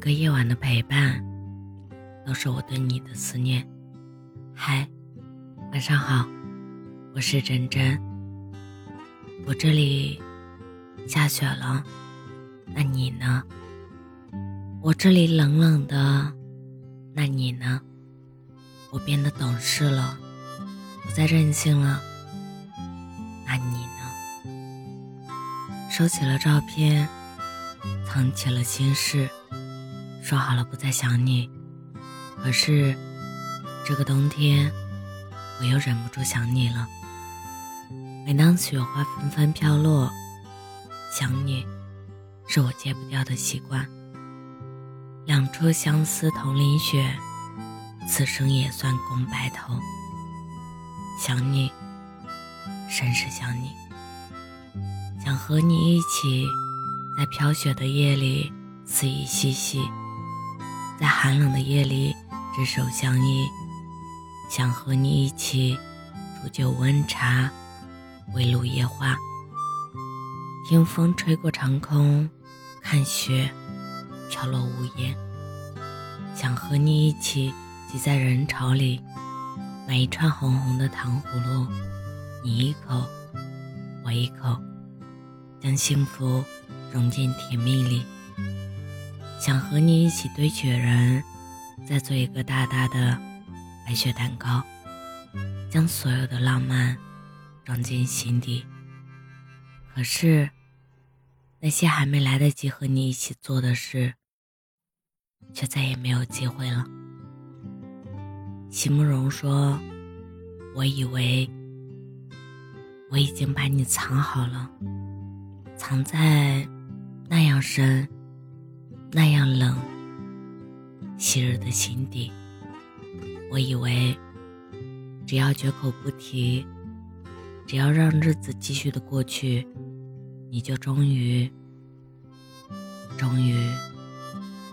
个夜晚的陪伴，都是我对你的思念。嗨，晚上好，我是真真。我这里下雪了，那你呢？我这里冷冷的，那你呢？我变得懂事了，不再任性了，那你呢？收起了照片，藏起了心事。说好了不再想你，可是这个冬天我又忍不住想你了。每当雪花纷纷飘落，想你是我戒不掉的习惯。两处相思同淋雪，此生也算共白头。想你，甚是想你，想和你一起在飘雪的夜里肆意嬉戏。在寒冷的夜里，执手相依，想和你一起煮酒温茶，围炉夜话，听风吹过长空，看雪飘落屋檐。想和你一起挤在人潮里，买一串红红的糖葫芦，你一口，我一口，将幸福融进甜蜜里。想和你一起堆雪人，再做一个大大的白雪蛋糕，将所有的浪漫装进心底。可是，那些还没来得及和你一起做的事，却再也没有机会了。席慕容说：“我以为我已经把你藏好了，藏在那样深。”那样冷，昔日的心底。我以为，只要绝口不提，只要让日子继续的过去，你就终于，终于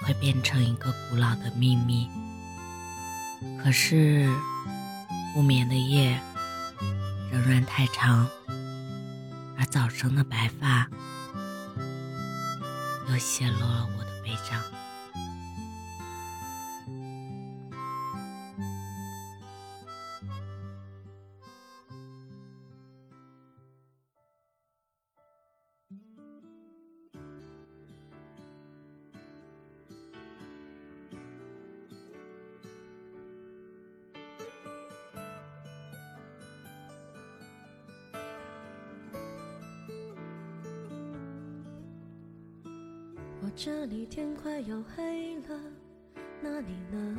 会变成一个古老的秘密。可是，不眠的夜仍然太长，而早生的白发又泄露了我。悲伤。这里天快要黑了，那你呢？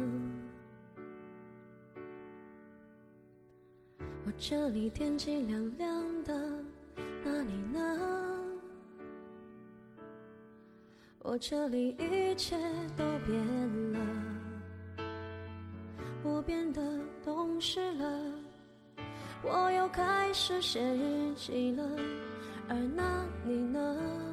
我这里天气凉凉的，那你呢？我这里一切都变了，我变得懂事了，我又开始写日记了，而那你呢？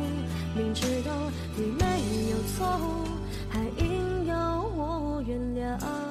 明知道你没有错，还硬要我原谅。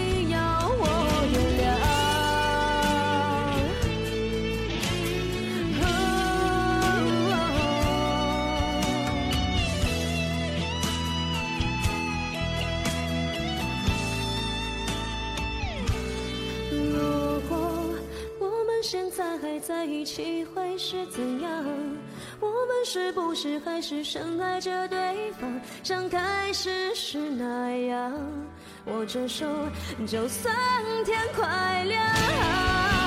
在一起，会是怎样？我们是不是还是深爱着对方，像开始时那样？握着手，就算天快亮。